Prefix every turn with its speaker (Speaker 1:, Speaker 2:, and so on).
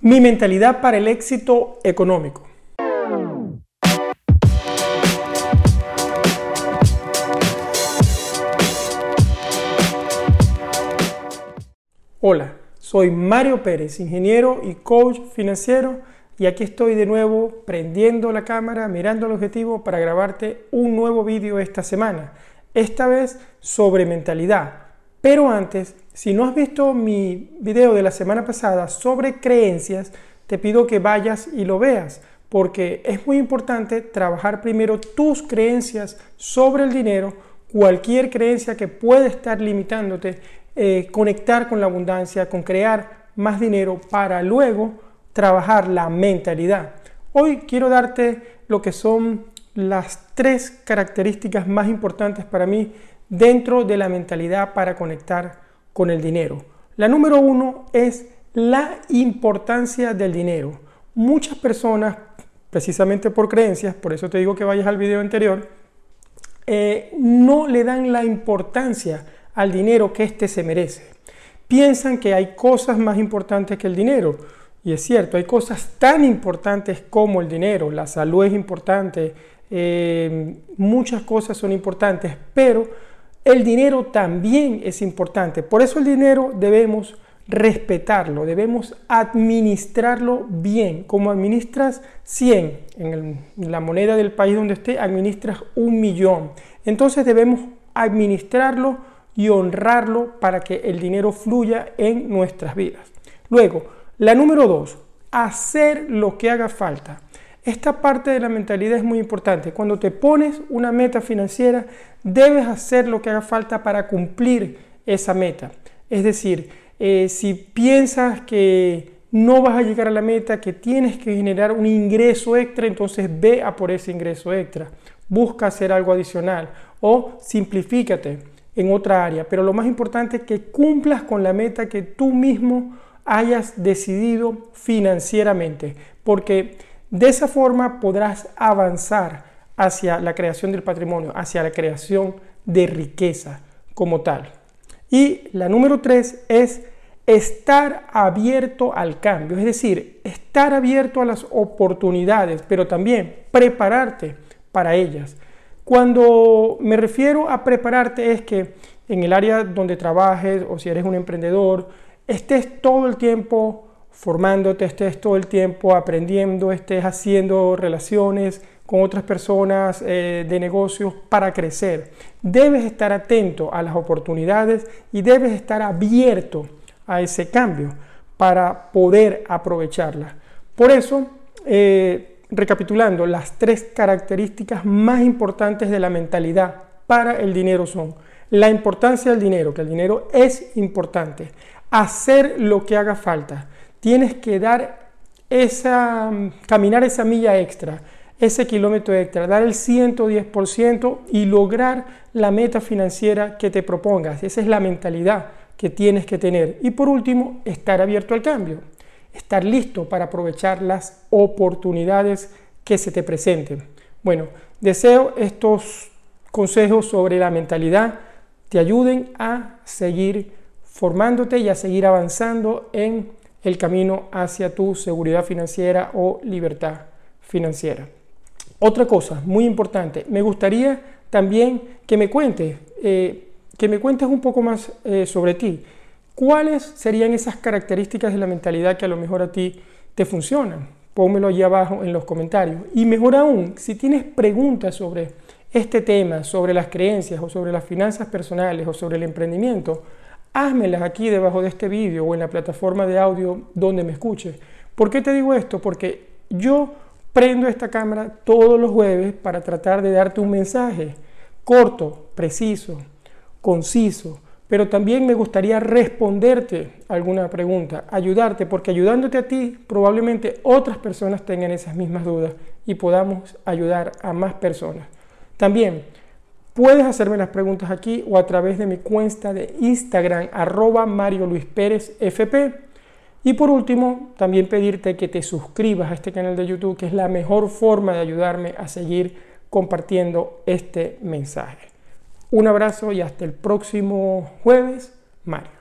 Speaker 1: Mi mentalidad para el éxito económico. Hola, soy Mario Pérez, ingeniero y coach financiero y aquí estoy de nuevo prendiendo la cámara, mirando el objetivo para grabarte un nuevo vídeo esta semana, esta vez sobre mentalidad. Pero antes, si no has visto mi video de la semana pasada sobre creencias, te pido que vayas y lo veas, porque es muy importante trabajar primero tus creencias sobre el dinero, cualquier creencia que pueda estar limitándote, eh, conectar con la abundancia, con crear más dinero para luego trabajar la mentalidad. Hoy quiero darte lo que son las tres características más importantes para mí dentro de la mentalidad para conectar con el dinero. La número uno es la importancia del dinero. Muchas personas, precisamente por creencias, por eso te digo que vayas al video anterior, eh, no le dan la importancia al dinero que éste se merece. Piensan que hay cosas más importantes que el dinero y es cierto, hay cosas tan importantes como el dinero, la salud es importante, eh, muchas cosas son importantes, pero el dinero también es importante. Por eso el dinero debemos respetarlo, debemos administrarlo bien. Como administras 100 en la moneda del país donde esté, administras un millón. Entonces debemos administrarlo y honrarlo para que el dinero fluya en nuestras vidas. Luego, la número dos, hacer lo que haga falta. Esta parte de la mentalidad es muy importante. Cuando te pones una meta financiera, debes hacer lo que haga falta para cumplir esa meta. Es decir, eh, si piensas que no vas a llegar a la meta, que tienes que generar un ingreso extra, entonces ve a por ese ingreso extra. Busca hacer algo adicional o simplifícate en otra área. Pero lo más importante es que cumplas con la meta que tú mismo hayas decidido financieramente, porque de esa forma podrás avanzar hacia la creación del patrimonio, hacia la creación de riqueza como tal. Y la número tres es estar abierto al cambio, es decir, estar abierto a las oportunidades, pero también prepararte para ellas. Cuando me refiero a prepararte es que en el área donde trabajes o si eres un emprendedor, estés todo el tiempo formándote, estés todo el tiempo aprendiendo, estés haciendo relaciones con otras personas eh, de negocios para crecer. Debes estar atento a las oportunidades y debes estar abierto a ese cambio para poder aprovecharlas. Por eso, eh, recapitulando, las tres características más importantes de la mentalidad para el dinero son la importancia del dinero, que el dinero es importante, hacer lo que haga falta. Tienes que dar esa, caminar esa milla extra, ese kilómetro extra, dar el 110% y lograr la meta financiera que te propongas. Esa es la mentalidad que tienes que tener. Y por último, estar abierto al cambio, estar listo para aprovechar las oportunidades que se te presenten. Bueno, deseo estos consejos sobre la mentalidad te ayuden a seguir formándote y a seguir avanzando en el camino hacia tu seguridad financiera o libertad financiera. Otra cosa muy importante, me gustaría también que me cuentes, eh, que me cuentes un poco más eh, sobre ti. ¿Cuáles serían esas características de la mentalidad que a lo mejor a ti te funcionan? Pónmelo allí abajo en los comentarios. Y mejor aún, si tienes preguntas sobre este tema, sobre las creencias o sobre las finanzas personales o sobre el emprendimiento, házmelas aquí debajo de este vídeo o en la plataforma de audio donde me escuches. ¿Por qué te digo esto? Porque yo prendo esta cámara todos los jueves para tratar de darte un mensaje corto, preciso, conciso, pero también me gustaría responderte alguna pregunta, ayudarte, porque ayudándote a ti probablemente otras personas tengan esas mismas dudas y podamos ayudar a más personas. También Puedes hacerme las preguntas aquí o a través de mi cuenta de Instagram, arroba Mario Luis Pérez FP. Y por último, también pedirte que te suscribas a este canal de YouTube, que es la mejor forma de ayudarme a seguir compartiendo este mensaje. Un abrazo y hasta el próximo jueves, Mario.